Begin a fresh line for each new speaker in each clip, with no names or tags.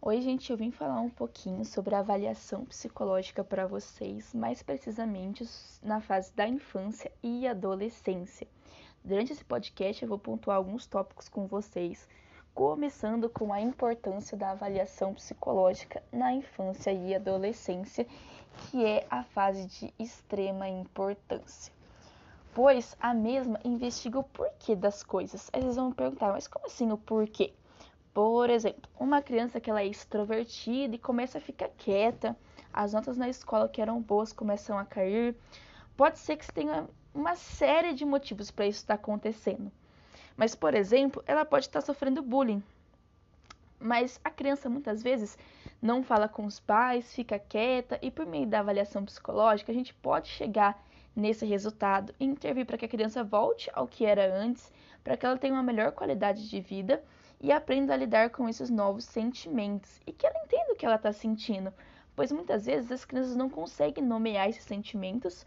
Oi, gente, eu vim falar um pouquinho sobre a avaliação psicológica para vocês, mais precisamente na fase da infância e adolescência. Durante esse podcast, eu vou pontuar alguns tópicos com vocês, começando com a importância da avaliação psicológica na infância e adolescência, que é a fase de extrema importância. Pois a mesma investiga o porquê das coisas. Aí vocês vão me perguntar, mas como assim o porquê? Por exemplo, uma criança que ela é extrovertida e começa a ficar quieta, as notas na escola que eram boas começam a cair. Pode ser que tenha uma série de motivos para isso estar acontecendo. Mas, por exemplo, ela pode estar sofrendo bullying. Mas a criança muitas vezes não fala com os pais, fica quieta e por meio da avaliação psicológica a gente pode chegar nesse resultado e intervir para que a criança volte ao que era antes, para que ela tenha uma melhor qualidade de vida e aprenda a lidar com esses novos sentimentos e que ela entenda o que ela está sentindo, pois muitas vezes as crianças não conseguem nomear esses sentimentos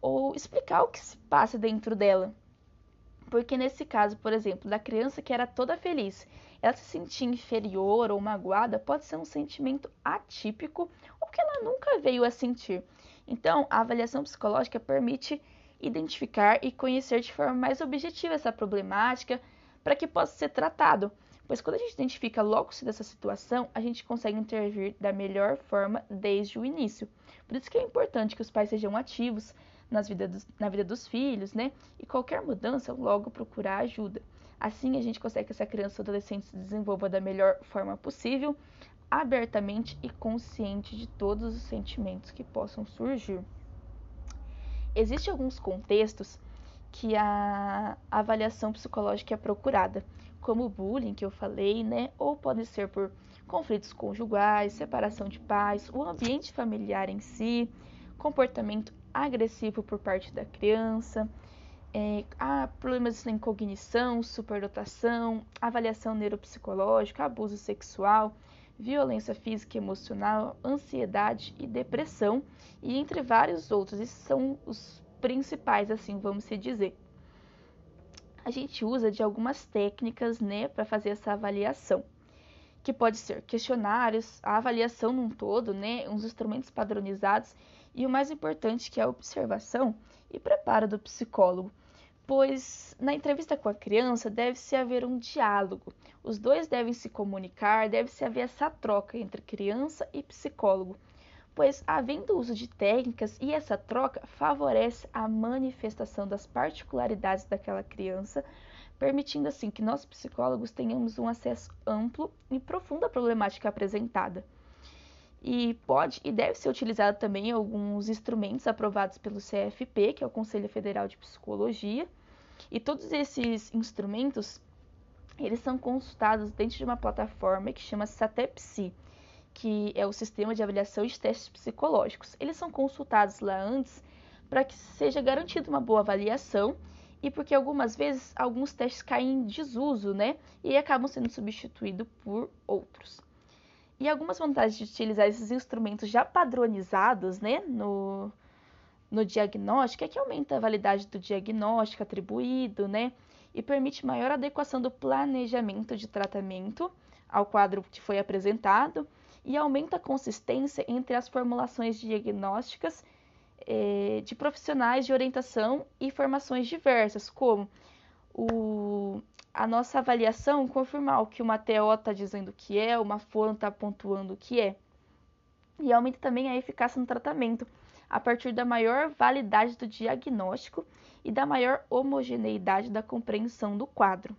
ou explicar o que se passa dentro dela. Porque nesse caso, por exemplo, da criança que era toda feliz, ela se sentir inferior ou magoada pode ser um sentimento atípico ou que ela nunca veio a sentir. Então, a avaliação psicológica permite identificar e conhecer de forma mais objetiva essa problemática, para que possa ser tratado. Pois quando a gente identifica logo se dessa situação, a gente consegue intervir da melhor forma desde o início. Por isso que é importante que os pais sejam ativos nas vida dos, na vida dos filhos, né? E qualquer mudança, logo procurar ajuda. Assim a gente consegue que essa criança ou adolescente se desenvolva da melhor forma possível, abertamente e consciente de todos os sentimentos que possam surgir. Existem alguns contextos que a avaliação psicológica é procurada, como o bullying que eu falei, né? Ou pode ser por conflitos conjugais, separação de pais, o ambiente familiar em si, comportamento agressivo por parte da criança, é, há problemas em cognição, superdotação, avaliação neuropsicológica, abuso sexual, violência física e emocional, ansiedade e depressão, e entre vários outros. Esses são os principais, assim, vamos se dizer. A gente usa de algumas técnicas, né, para fazer essa avaliação, que pode ser questionários, a avaliação num todo, né, uns instrumentos padronizados e o mais importante que é a observação e preparo do psicólogo. Pois na entrevista com a criança deve-se haver um diálogo. Os dois devem se comunicar, deve-se haver essa troca entre criança e psicólogo pois havendo uso de técnicas e essa troca favorece a manifestação das particularidades daquela criança, permitindo assim que nós psicólogos tenhamos um acesso amplo e profundo à problemática apresentada. E pode e deve ser utilizado também alguns instrumentos aprovados pelo CFP, que é o Conselho Federal de Psicologia, e todos esses instrumentos eles são consultados dentro de uma plataforma que chama SATEPSI que é o sistema de avaliação de testes psicológicos. Eles são consultados lá antes para que seja garantida uma boa avaliação e porque algumas vezes alguns testes caem em desuso, né? E acabam sendo substituídos por outros. E algumas vantagens de utilizar esses instrumentos já padronizados, né, no, no diagnóstico é que aumenta a validade do diagnóstico atribuído, né? E permite maior adequação do planejamento de tratamento ao quadro que foi apresentado e aumenta a consistência entre as formulações diagnósticas eh, de profissionais de orientação e formações diversas, como o, a nossa avaliação confirmar o que uma TO está dizendo que é, uma FON está pontuando que é. E aumenta também a eficácia no tratamento, a partir da maior validade do diagnóstico e da maior homogeneidade da compreensão do quadro.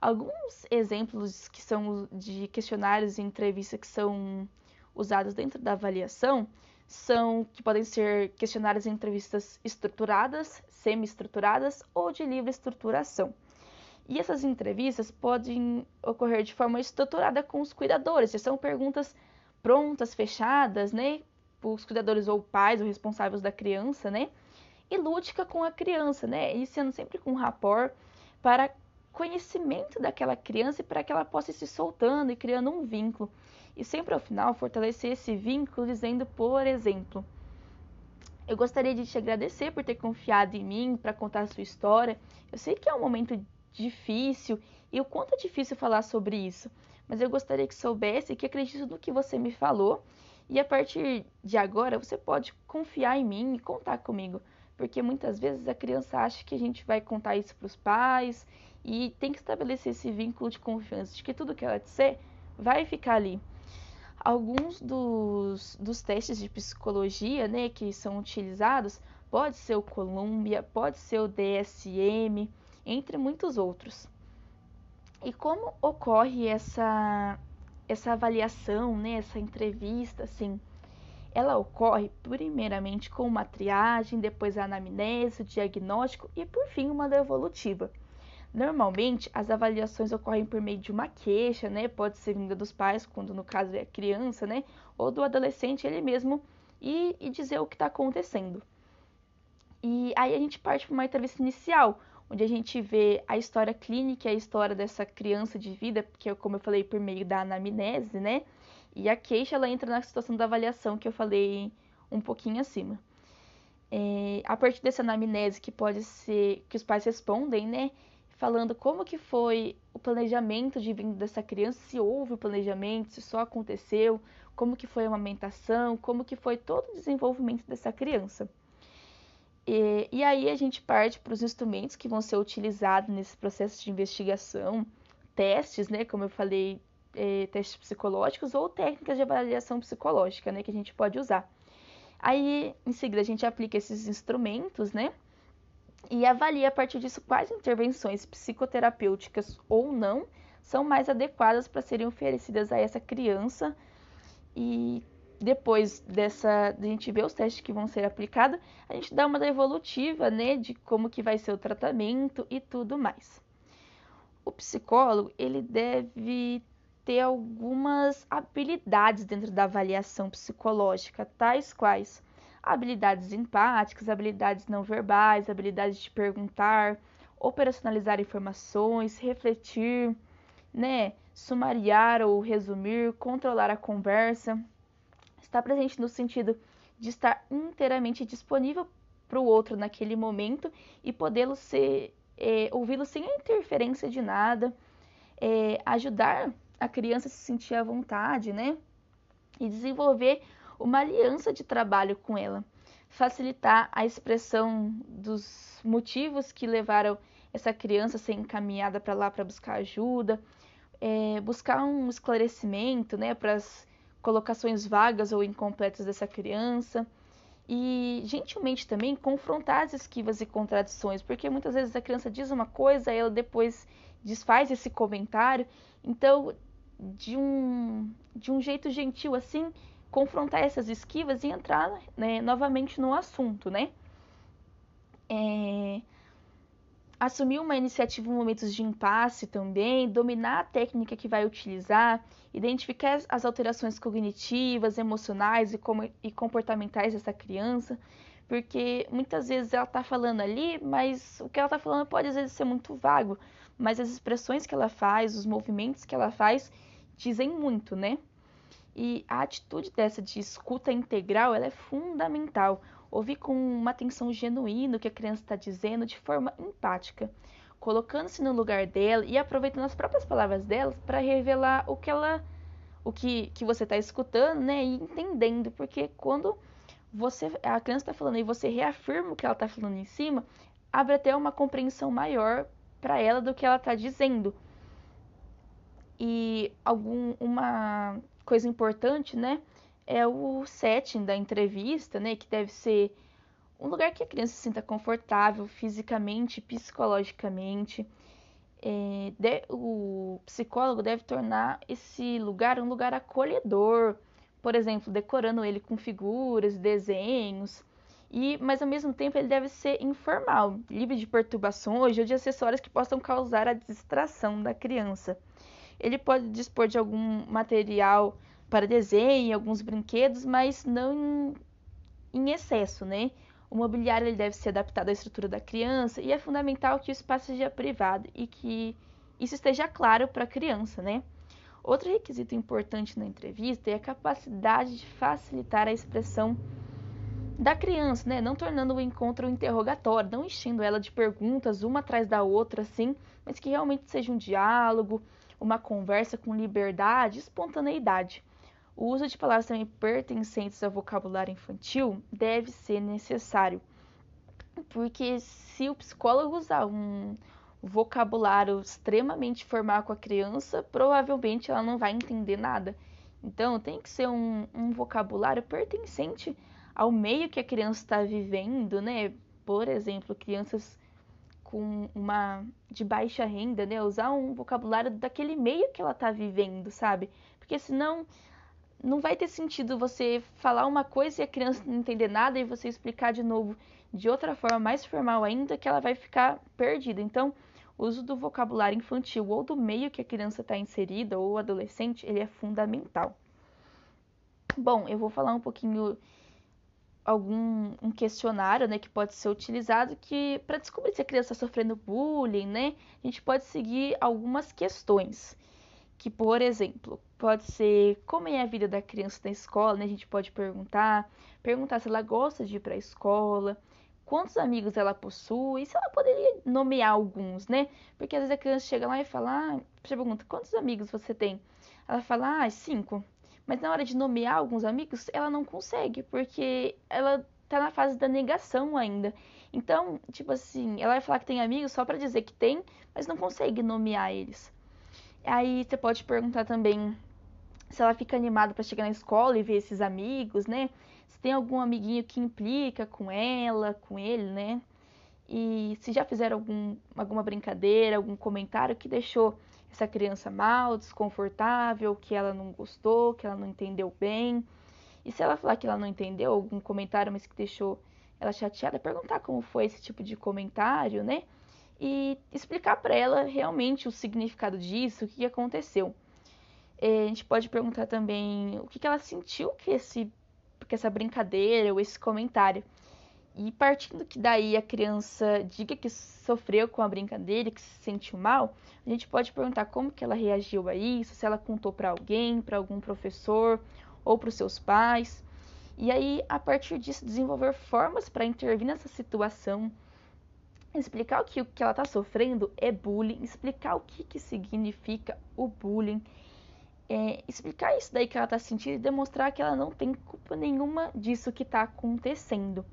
Alguns exemplos que são de questionários e entrevistas que são usados dentro da avaliação são que podem ser questionários e entrevistas estruturadas, semi-estruturadas ou de livre estruturação. E essas entrevistas podem ocorrer de forma estruturada com os cuidadores, são perguntas prontas, fechadas, né? Os cuidadores ou pais ou responsáveis da criança, né? E lúdica com a criança, né? Sendo sempre com rapport para conhecimento daquela criança para que ela possa ir se soltando e criando um vínculo. E sempre ao final fortalecer esse vínculo dizendo, por exemplo, eu gostaria de te agradecer por ter confiado em mim para contar a sua história. Eu sei que é um momento difícil e o quanto é difícil falar sobre isso, mas eu gostaria que soubesse que acredito no que você me falou e a partir de agora você pode confiar em mim e contar comigo, porque muitas vezes a criança acha que a gente vai contar isso para os pais e tem que estabelecer esse vínculo de confiança de que tudo que ela disser vai ficar ali. Alguns dos, dos testes de psicologia né, que são utilizados pode ser o Columbia, pode ser o DSM, entre muitos outros. E como ocorre essa, essa avaliação, né, essa entrevista, assim? Ela ocorre primeiramente com uma triagem, depois a anamnese, o diagnóstico e por fim uma devolutiva. Normalmente, as avaliações ocorrem por meio de uma queixa, né? Pode ser vinda dos pais, quando no caso é a criança, né? Ou do adolescente ele mesmo e, e dizer o que está acontecendo. E aí a gente parte para uma entrevista inicial, onde a gente vê a história clínica, a história dessa criança de vida, que é como eu falei por meio da anamnese, né? E a queixa ela entra na situação da avaliação que eu falei um pouquinho acima. É, a partir dessa anamnese que pode ser que os pais respondem, né? Falando como que foi o planejamento de vinda dessa criança, se houve o planejamento, se só aconteceu, como que foi a amamentação, como que foi todo o desenvolvimento dessa criança. E, e aí a gente parte para os instrumentos que vão ser utilizados nesse processo de investigação, testes, né, como eu falei, é, testes psicológicos ou técnicas de avaliação psicológica, né, que a gente pode usar. Aí, em seguida, a gente aplica esses instrumentos, né, e avalia a partir disso quais intervenções psicoterapêuticas ou não são mais adequadas para serem oferecidas a essa criança. E depois dessa, de a gente ver os testes que vão ser aplicados, a gente dá uma devolutiva, né, de como que vai ser o tratamento e tudo mais. O psicólogo, ele deve ter algumas habilidades dentro da avaliação psicológica, tais quais habilidades empáticas, habilidades não verbais, habilidades de perguntar, operacionalizar informações, refletir, né, sumariar ou resumir, controlar a conversa, estar presente no sentido de estar inteiramente disponível para o outro naquele momento e podê-lo ser é, ouvi-lo sem interferência de nada, é, ajudar a criança a se sentir à vontade, né? E desenvolver uma aliança de trabalho com ela, facilitar a expressão dos motivos que levaram essa criança a ser encaminhada para lá para buscar ajuda, é, buscar um esclarecimento né, para as colocações vagas ou incompletas dessa criança. E gentilmente também confrontar as esquivas e contradições, porque muitas vezes a criança diz uma coisa, ela depois desfaz esse comentário, então de um, de um jeito gentil assim, confrontar essas esquivas e entrar né, novamente no assunto, né? É... Assumir uma iniciativa em momentos de impasse também, dominar a técnica que vai utilizar, identificar as alterações cognitivas, emocionais e, e comportamentais dessa criança, porque muitas vezes ela está falando ali, mas o que ela está falando pode às vezes ser muito vago, mas as expressões que ela faz, os movimentos que ela faz, dizem muito, né? E a atitude dessa de escuta integral ela é fundamental. Ouvir com uma atenção genuína o que a criança está dizendo de forma empática, colocando-se no lugar dela e aproveitando as próprias palavras dela para revelar o que ela, o que, que você está escutando, né? E entendendo, porque quando você a criança está falando e você reafirma o que ela está falando em cima, abre até uma compreensão maior para ela do que ela está dizendo. E algum uma coisa importante, né, é o setting da entrevista, né, que deve ser um lugar que a criança se sinta confortável fisicamente, psicologicamente. É, de, o psicólogo deve tornar esse lugar um lugar acolhedor, por exemplo, decorando ele com figuras, desenhos, e mas ao mesmo tempo ele deve ser informal, livre de perturbações ou de acessórios que possam causar a distração da criança. Ele pode dispor de algum material para desenho, alguns brinquedos, mas não em, excesso, né? O mobiliário ele deve ser adaptado à estrutura da criança e é fundamental que o espaço seja privado e que isso esteja claro para a criança, né? Outro requisito importante na entrevista é a capacidade de facilitar a expressão da criança, né? Não tornando o encontro um interrogatório, não enchendo ela de perguntas uma atrás da outra, assim, mas que realmente seja um diálogo, uma conversa com liberdade e espontaneidade. O uso de palavras também pertencentes ao vocabulário infantil deve ser necessário, porque se o psicólogo usar um vocabulário extremamente formal com a criança, provavelmente ela não vai entender nada. Então, tem que ser um, um vocabulário pertencente ao meio que a criança está vivendo, né? Por exemplo, crianças com uma de baixa renda, né? Usar um vocabulário daquele meio que ela está vivendo, sabe? Porque senão não vai ter sentido você falar uma coisa e a criança não entender nada e você explicar de novo de outra forma mais formal ainda que ela vai ficar perdida. Então, o uso do vocabulário infantil ou do meio que a criança está inserida ou adolescente, ele é fundamental. Bom, eu vou falar um pouquinho algum um questionário, né, que pode ser utilizado que para descobrir se a criança está sofrendo bullying, né, a gente pode seguir algumas questões. Que, por exemplo, pode ser como é a vida da criança na escola, né? A gente pode perguntar, perguntar se ela gosta de ir para a escola, quantos amigos ela possui, se ela poderia nomear alguns, né? Porque às vezes a criança chega lá e fala, ah, você pergunta, quantos amigos você tem? Ela fala, ah, cinco. Mas na hora de nomear alguns amigos, ela não consegue, porque ela tá na fase da negação ainda. Então, tipo assim, ela vai falar que tem amigos só para dizer que tem, mas não consegue nomear eles. Aí você pode perguntar também se ela fica animada para chegar na escola e ver esses amigos, né? Se tem algum amiguinho que implica com ela, com ele, né? E se já fizeram algum, alguma brincadeira, algum comentário que deixou essa criança mal, desconfortável, que ela não gostou, que ela não entendeu bem. E se ela falar que ela não entendeu algum comentário, mas que deixou ela chateada, perguntar como foi esse tipo de comentário, né? E explicar para ela realmente o significado disso, o que aconteceu. É, a gente pode perguntar também o que ela sentiu que esse que essa brincadeira ou esse comentário. E partindo que daí a criança diga que sofreu com a brincadeira, que se sentiu mal, a gente pode perguntar como que ela reagiu a isso, se ela contou para alguém, para algum professor ou para os seus pais. E aí, a partir disso, desenvolver formas para intervir nessa situação, explicar o que, o que ela está sofrendo é bullying, explicar o que, que significa o bullying, é, explicar isso daí que ela está sentindo e demonstrar que ela não tem culpa nenhuma disso que está acontecendo.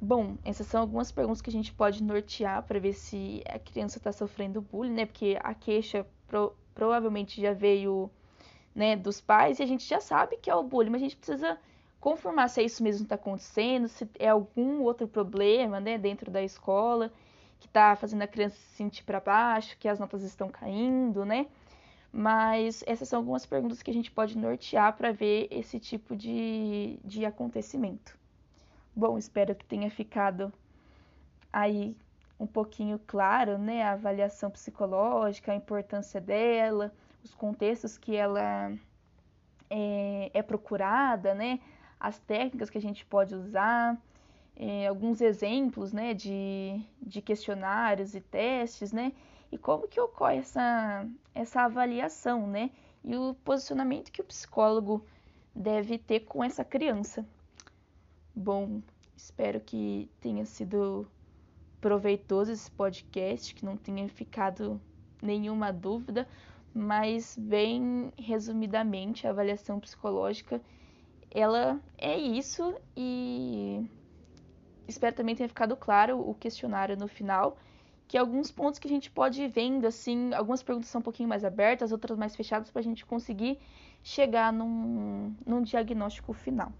Bom, essas são algumas perguntas que a gente pode nortear para ver se a criança está sofrendo bullying, né? Porque a queixa pro, provavelmente já veio né, dos pais e a gente já sabe que é o bullying, mas a gente precisa confirmar se é isso mesmo que está acontecendo, se é algum outro problema né, dentro da escola que está fazendo a criança se sentir para baixo, que as notas estão caindo, né? Mas essas são algumas perguntas que a gente pode nortear para ver esse tipo de, de acontecimento. Bom, espero que tenha ficado aí um pouquinho claro, né, a avaliação psicológica, a importância dela, os contextos que ela é, é procurada, né, as técnicas que a gente pode usar, é, alguns exemplos, né, de, de questionários e testes, né, e como que ocorre essa, essa avaliação, né, e o posicionamento que o psicólogo deve ter com essa criança. Bom, espero que tenha sido proveitoso esse podcast, que não tenha ficado nenhuma dúvida, mas bem resumidamente, a avaliação psicológica ela é isso e espero também tenha ficado claro o questionário no final, que alguns pontos que a gente pode ir vendo, assim, algumas perguntas são um pouquinho mais abertas, outras mais fechadas, para a gente conseguir chegar num, num diagnóstico final.